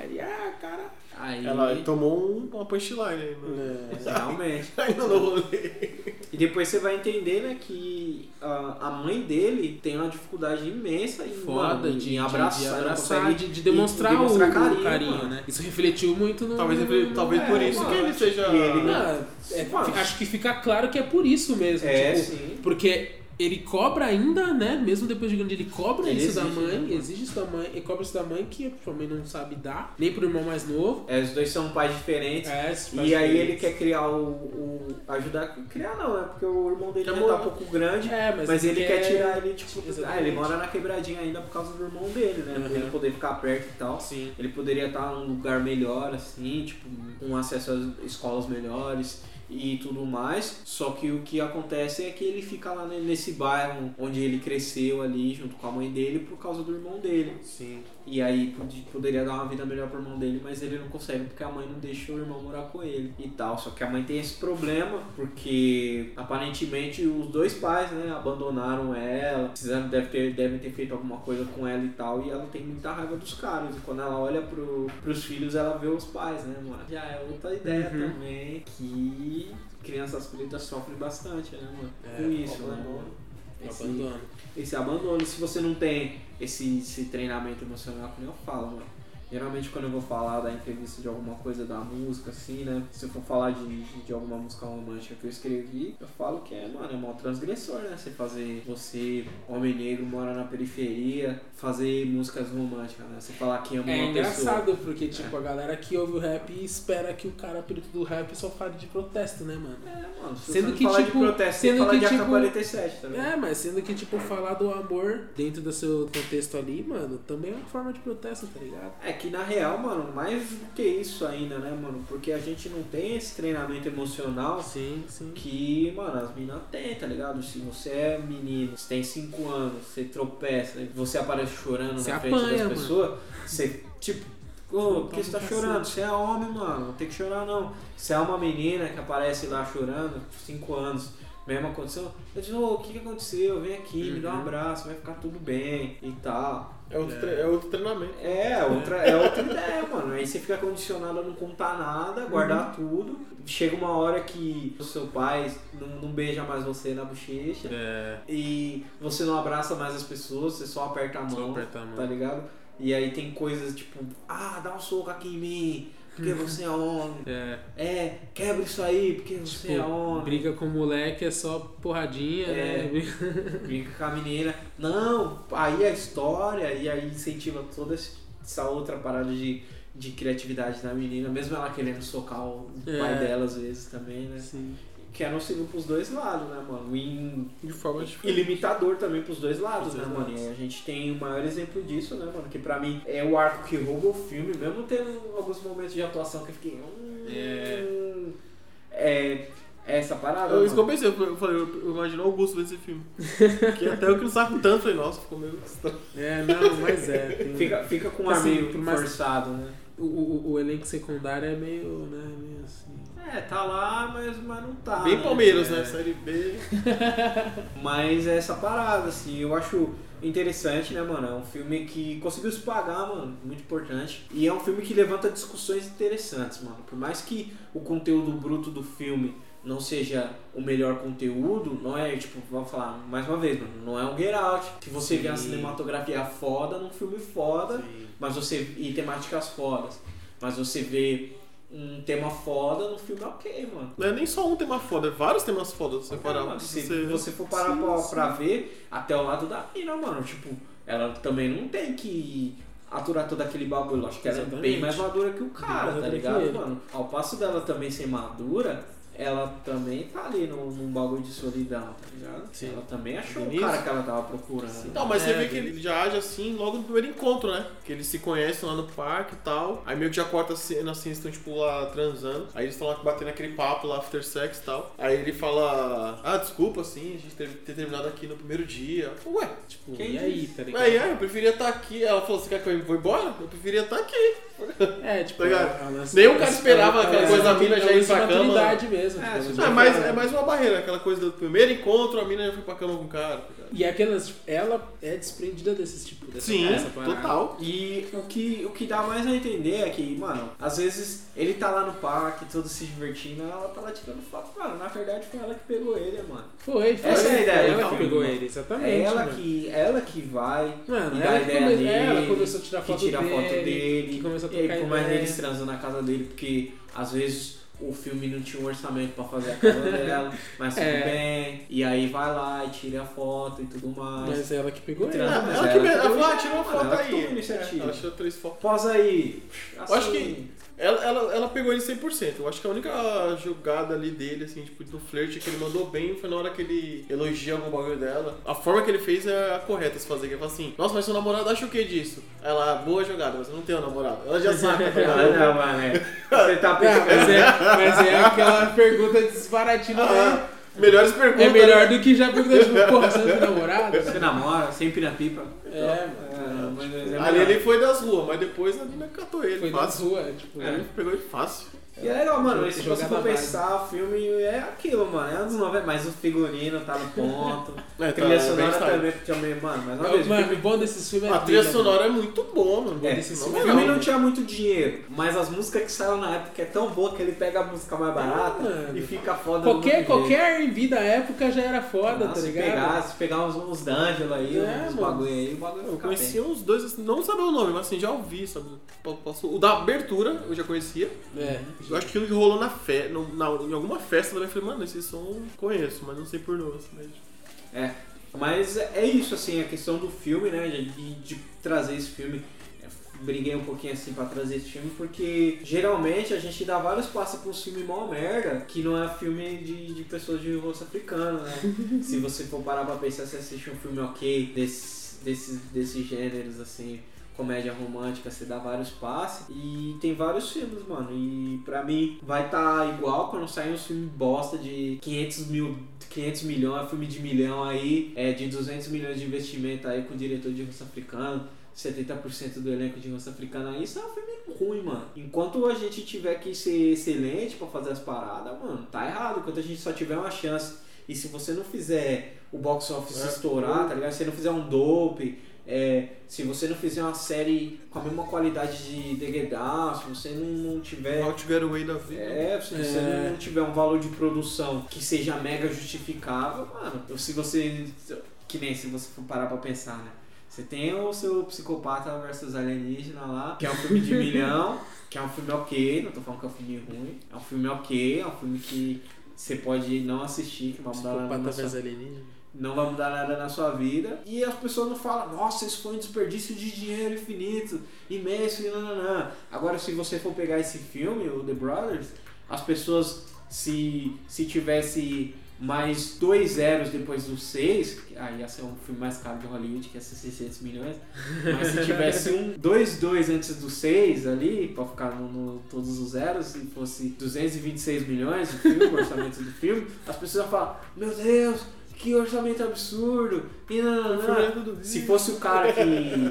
aí, ah, cara. Aí. Ela tomou um, uma punchline aí, né? Realmente. Ainda no rolê. E depois você vai entender, né, que a, a mãe dele tem uma dificuldade imensa em, Foda mano, de, em abraçar, de, não abraçar, de, de demonstrar, de demonstrar o carinho, o carinho, mano. né? Isso refletiu muito no. Talvez, no- talvez por é, isso mano. que ele seja. E ele não- Não, é, Mano. acho que fica claro que é por isso mesmo. É, tipo, sim. Porque ele cobra ainda, né? Mesmo depois de grande, ele cobra Ele isso da mãe, né, exige isso da mãe, e cobra isso da mãe que a mãe não sabe dar, nem pro irmão mais novo. É, os dois são pais diferentes. É, se E faz aí ele quer criar o, o- ajudar criar não, né? Porque o irmão dele Quer já tá um pouco grande, É, mas, mas, ele quer quer tirar ele tipo, ah, ele mora na quebradinha ainda por causa do irmão dele, né? Pra Uhum. ele poder ficar perto e tal. Sim. Ele poderia estar num lugar melhor, assim, tipo, com acesso às escolas melhores e tudo mais. Só que o que acontece é que ele fica lá ne- nesse bairro onde ele cresceu ali junto com a mãe dele por causa do irmão dele. Sim. E aí pod- poderia dar uma vida melhor pro irmão dele, mas ele não consegue porque a mãe não deixa o irmão morar com ele e tal. Só que a mãe tem esse problema porque aparentemente os dois pais, né, abandonaram ela, precisaram, deve ter, devem ter feito alguma coisa com ela e tal, e ela tem muita raiva dos caras. E quando ela olha pro, pros filhos, ela vê os pais, né, mano? Já é outra ideia Uhum. também que crianças pretas sofrem bastante, né, mano? É, com isso, né, mano? Esse- Abandono. esse abandono. Se você não tem esse, esse treinamento emocional, que nem eu falo, mano. Geralmente quando eu vou falar da entrevista de alguma coisa da música, assim, né? Se eu for falar de, de, alguma música romântica que eu escrevi, eu falo que é, mano, é mó transgressor, né? Você fazer, você, homem negro, mora na periferia, fazer músicas românticas, né? Você falar que ama É uma pessoa. engraçado, porque tipo, a galera que ouve o rap espera que o cara perito do rap só fale de protesto, né, mano? É, mano, se Sendo você que, falar tipo, de protesto, você sendo fala que, de tipo, AK-47, tá ligado? É, mas sendo que, tipo, falar do amor dentro do seu contexto ali, mano, também é uma forma de protesto, tá ligado? É que na real, mano, mais do que isso ainda, né, mano? Porque a gente não tem esse treinamento emocional Sim, sim. que, mano, as minas têm, tá ligado? Se você é menino, você tem 5 anos, você tropeça, você aparece chorando Você na frente apanha, das pessoas, você, tipo, ô, por que você tá um chorando? Você é homem, mano, não tem que chorar não. Se é uma menina que aparece lá chorando, 5 anos, mesma condição, eu digo, ô, o que que aconteceu? Vem aqui, me dá um Uhum. abraço, vai ficar tudo bem e tal. É outro, tre- é outro treinamento. É, outra, é outra ideia, mano. Aí você fica condicionado a não contar nada, guardar tudo. Chega uma hora que o seu pai não, não beija mais você na bochecha. É. E você não abraça mais as pessoas, você só aperta a mão. Só apertar a mão. Tá ligado? E aí tem coisas tipo, ah, dá um soco aqui em mim, porque você é homem. É. É, quebra isso aí, porque você é Tipo, homem. briga com o moleque é só porradinha, É. né? Brinca com a menina. Não, aí a história, e aí incentiva toda essa outra parada de, de criatividade da menina, mesmo ela querendo socar o É. pai dela às vezes também, né? Sim. Que é nocivo pros dois lados, né, mano? E, De forma e diferente. limitador também pros dois lados, Pros né, dois mano? lados. E a gente tem o maior exemplo disso, né, mano? Que pra mim é o arco que rouba o filme, mesmo tendo alguns momentos de atuação que eu fiquei. Hum, é. É essa parada. Eu, isso que eu pensei, eu falei, eu, eu imagino o Augusto vendo esse filme. que até eu que não saco tanto, falei, nossa, ficou meio estranho. É, não, mas é. tem- Fica, fica com um ar Assim, meio por mais- forçado, né? O, o, o elenco secundário é meio, né, meio. É, tá lá, mas, mas não tá. Bem né? Palmeiras, É. né? Série B. Mas é essa parada, assim, eu acho interessante, né, mano? É um filme que conseguiu se pagar, mano, muito importante. E é um filme que levanta discussões interessantes, mano. Por mais que o conteúdo bruto do filme não seja o melhor conteúdo, não é, tipo, vamos falar mais uma vez, mano, não é um Get Out, que você vê a Sim. cinematografia foda num filme foda, mas você e temáticas fodas, mas você vê um tema foda no filme ok, mano. Não é nem só um tema foda, é vários temas fodas você parar. Mano, se você- você for parar Sim, pra, sim. pra ver, até o lado da mina, mano, tipo, ela também não tem que aturar todo aquele bagulho. Acho que ela é Exatamente. bem mais madura que o cara, mais tá ligado, mano? Ao passo dela também ser madura, ela também tá ali num, num bagulho de solidão, tá ligado? Sim. Ela também achou o Denise? cara que ela tava procurando. Não, mas você É, vê que ele já age assim logo no primeiro encontro, né? Que eles se conhecem lá no parque e tal. Aí meio que já corta a cena assim, eles estão tipo lá transando. Aí eles estão lá batendo aquele papo lá, after sex e tal. Aí ele fala: Ah, desculpa assim, a gente ter, ter terminado aqui no primeiro dia. Falo, Ué, Tipo, Quem e aí, tá ligado? aí, aí, eu preferia estar aqui. Ela falou: Você quer que eu vou embora? Eu preferia estar aqui. É, tipo, Tá ligado? ela- Nenhum ela- cara esperava ela- aquela ela- coisa da mina já ir pra cama. maturidade mesmo. É, tipo, usa é mais, é mais uma barreira, aquela coisa do primeiro encontro, a mina já foi pra cama com o cara. tá? E aquelas, tipo, ela é desprendida desses tipo, dessa, Sim, dessa total. E o que, o que dá mais a entender é que, mano, às vezes ele tá lá no parque, todo se divertindo, ela tá lá tirando foto. Mano, na verdade foi ela que pegou ele, mano. Foi, foi. Essa é a ideia Ela que filme, pegou mano. ele, exatamente. É ela mano. que, ela que vai Mano, e ela, que ideia come- dele, é, ela começou a tirar que foto tira a dele, foto dele, que começou a e aí trocar por mais ideia. eles transam na casa dele, porque às vezes o filme não tinha um orçamento pra fazer a casa dela, mas tudo É. bem, e aí vai lá e tira a foto e tudo mais. Mas ela que pegou ele. Então, Ela, ela ela que ela uma mano, foto aí. a ela tirou três fotos. Posa aí. Eu acho Assim, que ela, ela, ela pegou ele 100%. Eu acho que a única jogada ali dele, assim, tipo, do flerte que ele mandou bem foi na hora que ele elogia algum bagulho dela. A forma que ele fez é a correta se fazer. Que ele fala assim, nossa, mas seu namorado acha o que disso? Ela, boa jogada, mas eu não tenho namorado. Ela já saca, tá Não, mano. é. Você tá Ah, mas, pensando. é, mas é aquela pergunta desbaratina. né? Ah, melhores perguntas. É melhor né? do que já perguntar, tipo, porra, você tem namorado? Você namora, sem pira-pipa. É, mano. É, mas é Ali ele foi das ruas, mas depois a mina catou ele. Foi fácil. rua, tipo. Ele pegou ele fácil. E é legal, mano, se na for pensar, o filme é aquilo, mano, é anos 90, mas o figurino tá no ponto. É, tá trilha bem sonora também, também, mano, mais uma Mano, vez, o o filme, bom desses filmes é A trilha trilha, sonora é muito boa, mano. é, desse Na o filme filme não tinha muito dinheiro, mas as músicas que saíram na época é tão boa que ele pega a música mais barata mano. e fica foda Qualquer, qualquer R&B da época já era foda, Nossa, tá se ligado? pegar, se pegar uns, uns D'Angelo aí, É, uns mano. bagulho aí, o bagulho Eu ficar conhecia uns dois, assim, não sabia o nome, mas assim, já ouvi, sabe? Posso- O da abertura eu já conhecia. É. Eu acho que aquilo que rolou na fe... no- na- em alguma festa eu falei, mano, esse som conheço, mas não sei por nome. Assim, mas... É, mas é isso, assim, a questão do filme, né, de, de trazer esse filme. Briguei um pouquinho assim pra trazer esse filme, porque geralmente a gente dá vários passos pra um filme mó merda, que não é filme de, de pessoas de rosto africano, né? Se você for parar pra pensar, você assiste um filme ok desses, desses, desses gêneros, assim, comédia romântica, você dá vários passes. E tem vários filmes, mano. E pra mim vai estar igual quando sair um filme bosta de 500 mil. 500 milhões, filme de milhão aí, é de 200 milhões de investimento aí com o diretor de rosto africano, 70% do elenco de rosto africano aí, isso é um filme ruim, mano. Enquanto a gente tiver que ser excelente pra fazer as paradas, mano, tá errado. Enquanto a gente só tiver uma chance e se você não fizer o box office É. estourar, tá ligado? Se você não fizer um dope, é, se você não fizer uma série com a mesma qualidade de Down, se você não, não tiver. How to Get Away da vida. É, se você É. não tiver um valor de produção que seja mega justificável, mano, ou se você. Que nem se você for parar pra pensar, né? Você tem o seu Psicopata versus Alienígena lá, que é um filme de milhão, que é um filme ok, não tô falando que é um filme ruim, é um filme ok, é um filme que você pode não assistir, que não vai mudar nada na sua, não vai mudar nada na sua vida. E as pessoas não falam, nossa, isso foi um desperdício de dinheiro infinito, imenso e nananã. Agora, se você for pegar esse filme, o The Brothers, as pessoas se, se tivesse mais dois zeros depois do 6, aí ia ser um filme mais caro de Hollywood, que ia ser 600 milhões. Mas se tivesse um 2, 2 antes do 6 ali, pra ficar no, no- todos os zeros, e fosse 226 milhões o filme, o orçamento do filme, as pessoas iam falar: Meu Deus, que orçamento absurdo! E não, não, é não. Se fosse o cara que.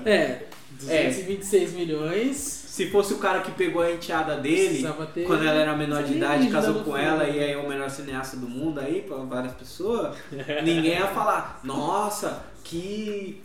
É, 226 milhões. Se fosse o cara que pegou a enteada dele ter- quando ela era menor de idade, casou com ela e aí é o melhor cineasta do mundo aí pra várias pessoas, ninguém ia falar, nossa, que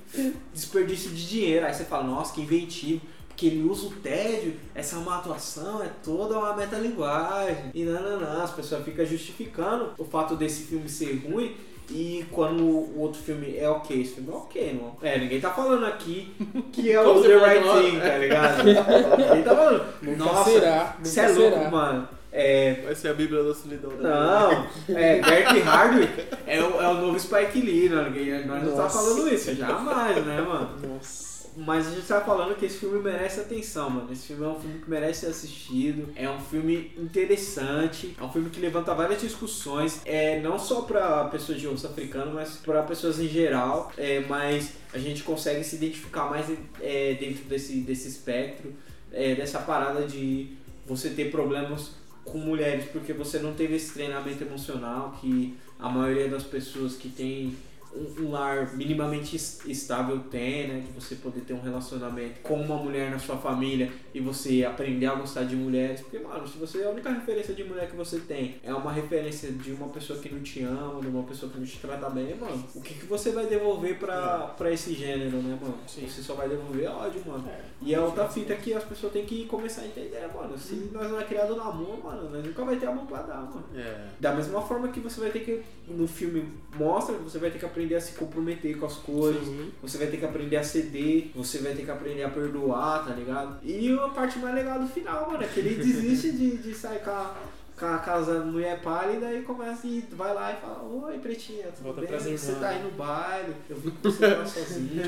desperdício de dinheiro. Aí você fala, nossa, que inventivo. Porque ele usa o tédio, essa é uma atuação, é toda uma metalinguagem. E não, as pessoas ficam justificando o fato desse filme ser ruim. E quando o outro filme é ok, esse filme é ok, não. É, ninguém tá falando aqui que é o The Right Thing, tá ligado? Ninguém tá falando. Nunca Nossa, será, Você é louco, será. mano. É. Vai ser a Bíblia da solidão. né? Não, é, Derek Hardwick é o, é o novo Spike Lee, né? Ninguém- Nós não tá Nossa. falando isso, jamais, né, mano? Nossa. Mas a gente tá falando que esse filme merece atenção, mano. Esse filme é um filme que merece ser assistido. É um filme interessante. É um filme que levanta várias discussões. É não só pra pessoas de rosto africano, mas pra pessoas em geral. É, mas a gente consegue se identificar mais é, dentro desse, desse espectro. é, dessa parada de você ter problemas com mulheres porque você não teve esse treinamento emocional que a maioria das pessoas que tem um, lar minimamente es- estável tem, né? De você poder ter um relacionamento com uma mulher na sua família e você aprender a gostar de mulheres. Porque, mano, se você a única referência de mulher que você tem é uma referência de uma pessoa que não te ama, de uma pessoa que não te trata bem, mano, o que, que você vai devolver pra, pra esse gênero, né, mano? Você só vai devolver ódio, mano. E é outra fita que as pessoas têm que começar a entender, mano. Se nós não é criado no amor, mano, nós nunca vai ter amor pra dar, mano. É. Da mesma forma que você vai ter que, no filme mostra, você vai ter que aprender a se comprometer com as coisas, você vai ter que aprender a ceder, você vai ter que aprender a perdoar, tá ligado? E a parte mais legal do final, mano, é que ele desiste de, de sair com a, com a casa da mulher pálida e começa e vai lá e fala, oi pretinha, tudo Volta bem? Você tá aí no baile, eu vi que você tá sozinho,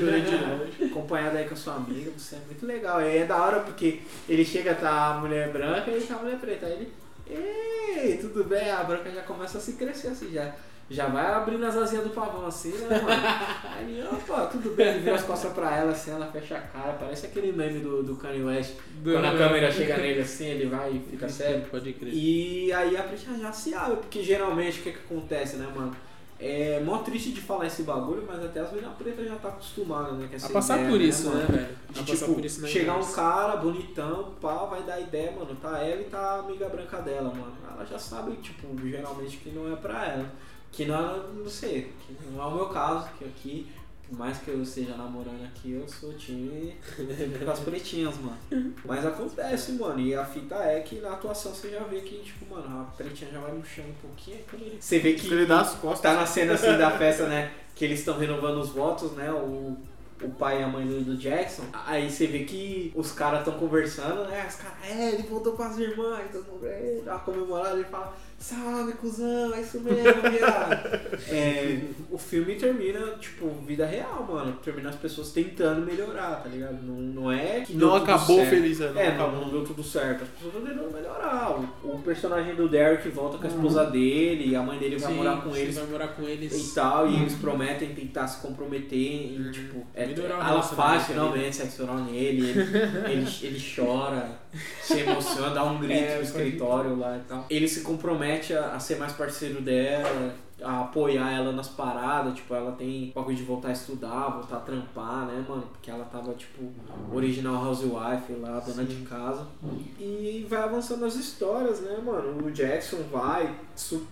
acompanhado aí com a sua amiga, você é muito legal. E é da hora porque ele chega, tá a mulher branca e tá a mulher preta. Aí ele, ei, tudo bem? A branca já começa a se crescer assim, já. Já vai abrindo as asinhas do pavão assim, né, mano? Aí opa, tudo bem, ele vira as costas pra ela assim, ela fecha a cara, parece aquele meme do, do Kanye West. Quando a câmera chega nele assim, ele vai e fica sério. Pode crer. E aí a Pretinha já se abre, porque geralmente o que, que acontece, né, mano? É mó triste de falar esse bagulho, mas até as minas pretas já tá acostumada, né? Com essa A passar ideia, por isso, mano? né, velho? De, A passar tipo, por isso na chegar um cara bonitão, pá, vai dar ideia, mano. Tá ela e tá a amiga branca dela, mano. Ela já sabe, tipo, geralmente que não é pra ela. Que não, é- não sei, que não é o meu caso, que aqui, por mais que eu esteja namorando aqui, eu sou time com as pretinhas, mano. Mas acontece, mano. E a fita é que na atuação você já vê que, tipo, mano, a pretinha já vai murchando um pouquinho. ele... Você vê que Ele dá as costas. tá na cena assim da festa, né? Que eles estão renovando os votos, né? O, o pai e a mãe do, Jackson. Aí você vê que os caras estão conversando, né? Os caras, é, ele voltou com as irmãs, todo mundo é, ele fala, salve, cuzão, é isso mesmo, viado. é, o filme termina, tipo, vida real, mano. Termina as pessoas tentando melhorar, tá ligado? Não, não é que deu Não tudo acabou certo. feliz, né? Não É, acabou. não deu tudo certo. As pessoas estão tentando melhorar. O, o personagem do Derek volta com a esposa dele, e a mãe dele vai Sim, morar com sim, eles vai morar com eles. e tal, e eles prometem tentar se comprometer em, tipo, é, Melhorar o ela faz finalmente sexo oral nele, ele, ele, ele chora, se emociona, dá um grito É, no escritório lá e tal. Ele se compromete a, a ser mais parceiro dela, a apoiar ela nas paradas, tipo, ela tem bagulho de voltar a estudar, voltar a trampar, né, mano? Porque ela tava, tipo, original housewife lá, dona de casa. E vai avançando as histórias, né, mano? O Jackson vai, su-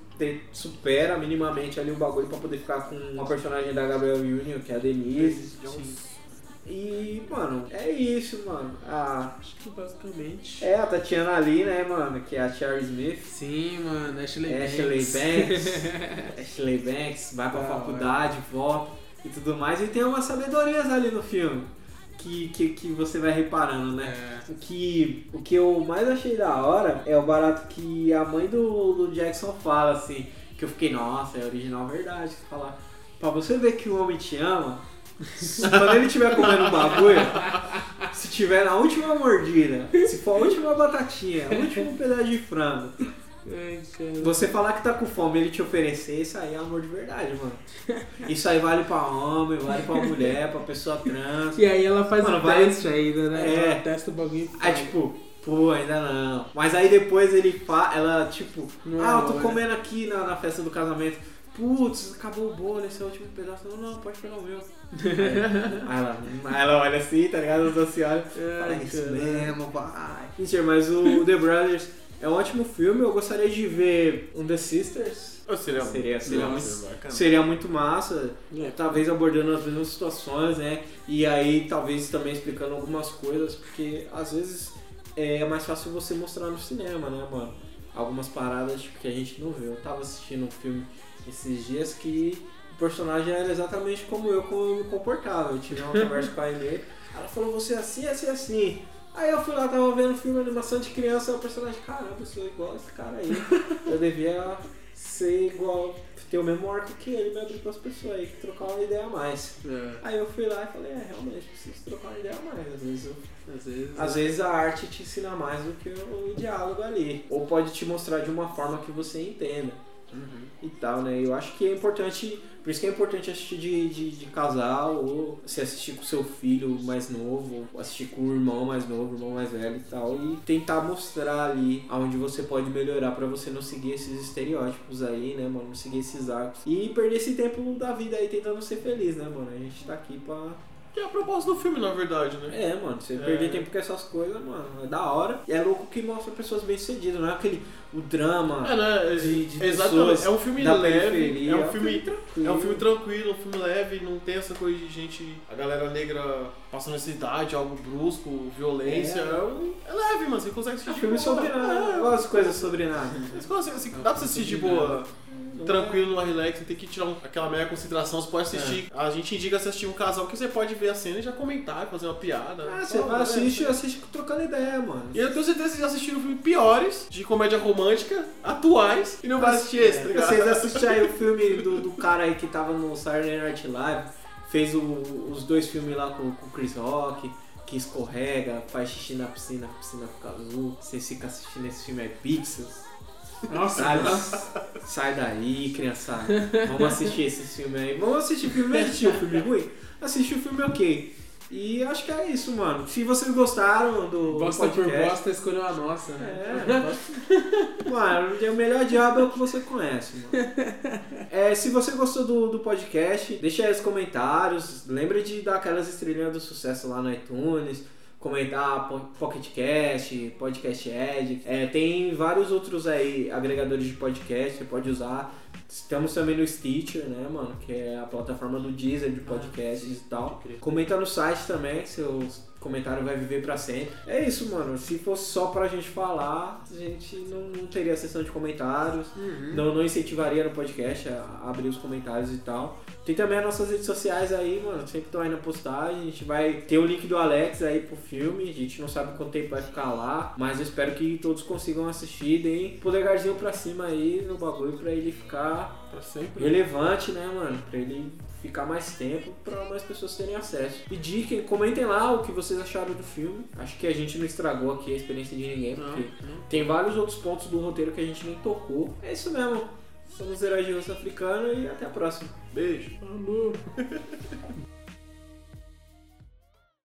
supera minimamente ali o bagulho pra poder ficar com uma personagem da Gabriel Union, que é a Denise. E, mano, é isso, mano. A, Acho que basicamente. é a Tatiana ali, né, mano? Que é a Cherry Smith. Sim, mano, Ashley Ashley Banks. Banks. Ashley Banks vai pra Da faculdade, volta e tudo mais. E tem umas sabedorias ali no filme que, que, que você vai reparando, né? É. O que, o que eu mais achei da hora é o barato que a mãe do, do Jackson fala, assim, que eu fiquei, nossa, é original verdade. Que fala, pra você ver que o homem te ama, quando ele estiver comendo um bagulho, se tiver na última mordida, se for a última batatinha, o último pedaço de frango. Você falar que tá com fome e ele te oferecer, isso aí é amor de verdade, mano. Isso aí vale pra homem, vale pra mulher, pra pessoa trans. E aí ela faz Mano, o vai- teste ainda, né? É. Ela testa o bagulho. Aí fala. tipo, pô, ainda não. Mas aí depois ele fa... ela, tipo, Não é ah, eu tô hora. comendo aqui na, na festa do casamento. Putz, acabou o bolo, esse é o último pedaço. Não, não, pode pegar o meu. Aí, ela, aí ela olha assim, tá ligado? Os dois se olham. Fala, Ai, "É isso mesmo, pai. Mentira, mas o The Brothers é um ótimo filme. Eu gostaria de ver um The Sisters. Oh, seria, Seria- seria Nossa, muito-. Seria muito massa. É. Talvez abordando as mesmas situações, né? E aí talvez também explicando algumas coisas, porque às vezes é mais fácil você mostrar no cinema, né, mano? Algumas paradas tipo, que a gente não vê. Eu tava assistindo um filme esses dias que personagem era exatamente como eu, como eu me comportava. Eu tive uma conversa com a Aimee, ela falou, você é assim, assim, assim. Aí eu fui lá, tava vendo filme animação de criança, o personagem, caramba, eu sou igual esse cara aí. Eu devia ser igual, ter o mesmo arco que ele, me abrir pras pessoas aí, trocar uma ideia a mais. É, Aí eu fui lá e falei, é, realmente, preciso trocar uma ideia a mais. Às vezes, eu- às vezes. às vezes a arte te ensina mais do que o diálogo ali. Ou pode te mostrar de uma forma que você entenda Uhum. e tal, né? Eu acho que é importante, por isso que é importante assistir de, de, de casal, ou se assistir com seu filho mais novo, ou assistir com o irmão mais novo, irmão mais velho e tal, e tentar mostrar ali aonde você pode melhorar pra você não seguir esses estereótipos aí, né, mano? Não seguir esses arcos. E perder esse tempo da vida aí tentando ser feliz, né, mano? A gente tá aqui pra Que é a proposta do filme, na verdade, né? é, mano, você É. perder tempo com essas coisas, mano, é da hora. E é louco que mostra pessoas bem sucedidas, não é aquele o drama. É, né? De- de Exatamente. É um filme leve, periferia. é um filme, tranquilo. é um filme tranquilo, um filme leve, não tem essa coisa de gente, a galera negra passando necessidade, algo brusco, violência. É. É, um- é leve, mano, você consegue assistir É um filme sobre nada. É, de coisas sobre nada. Você consegue- assim, dá pra assistir de boa, tranquilo, numa relax, não tem que tirar um- aquela mega consideração. Você pode assistir. A gente indica assistir um casal que você pode ver a cena e já comentar, fazer uma piada. Ah, você vai né? assistir, assiste trocando ideia, mano. E eu tenho certeza que vocês já assistiram filmes piores, de comédia romântica, atuais, e não vai assistir esse, tá ligado? Vocês assistiram aí o filme do, do cara aí que tava no Saturday Night Live, fez o- os dois filmes lá com, o Chris Rock, que escorrega, faz xixi na piscina, a piscina fica azul. Vocês ficam assistindo esse filme aí, Pixels. Nossa, Sai, sai daí, criançada. Vamos assistir esse filme aí. Vamos assistir filme, assistir o filme ruim? Assistir o filme ok. E acho que é isso, mano. Se vocês gostaram do bosta por podcast, bosta escolheu a nossa, né? é, mano, o melhor diabo é o que você conhece, mano. É, se você gostou do, do podcast, deixa aí os comentários. Lembra de dar aquelas estrelinhas do sucesso lá no iTunes. Comentar Po- Pocket Cast, Podcast Edge. É, tem vários outros aí agregadores de podcast, você pode usar. Estamos também no Stitcher, né, mano? Que é a plataforma do Deezer de podcasts e tal. Comenta no site também, que seu comentário vai viver pra sempre. É isso, mano. Se fosse só pra gente falar, a gente não, não teria sessão de comentários. Não, não incentivaria no podcast a abrir os comentários e tal. Tem também as nossas redes sociais aí, mano. Sempre estão aí na postagem. A gente vai ter o link do Alex aí pro filme. A gente não sabe quanto tempo vai ficar lá. Mas eu espero que todos consigam assistir. Deem polegarzinho pra cima aí no bagulho pra ele ficar Pra sempre. relevante, né, mano? Pra ele ficar mais tempo, pra mais pessoas terem acesso. E diquem, comentem lá o que vocês acharam do filme. Acho que a gente não estragou aqui a experiência de ninguém, Não, porque não. tem vários outros pontos do roteiro que a gente nem tocou. É isso mesmo. Somos heróis de osso africano e até a próxima. Beijo. Falou.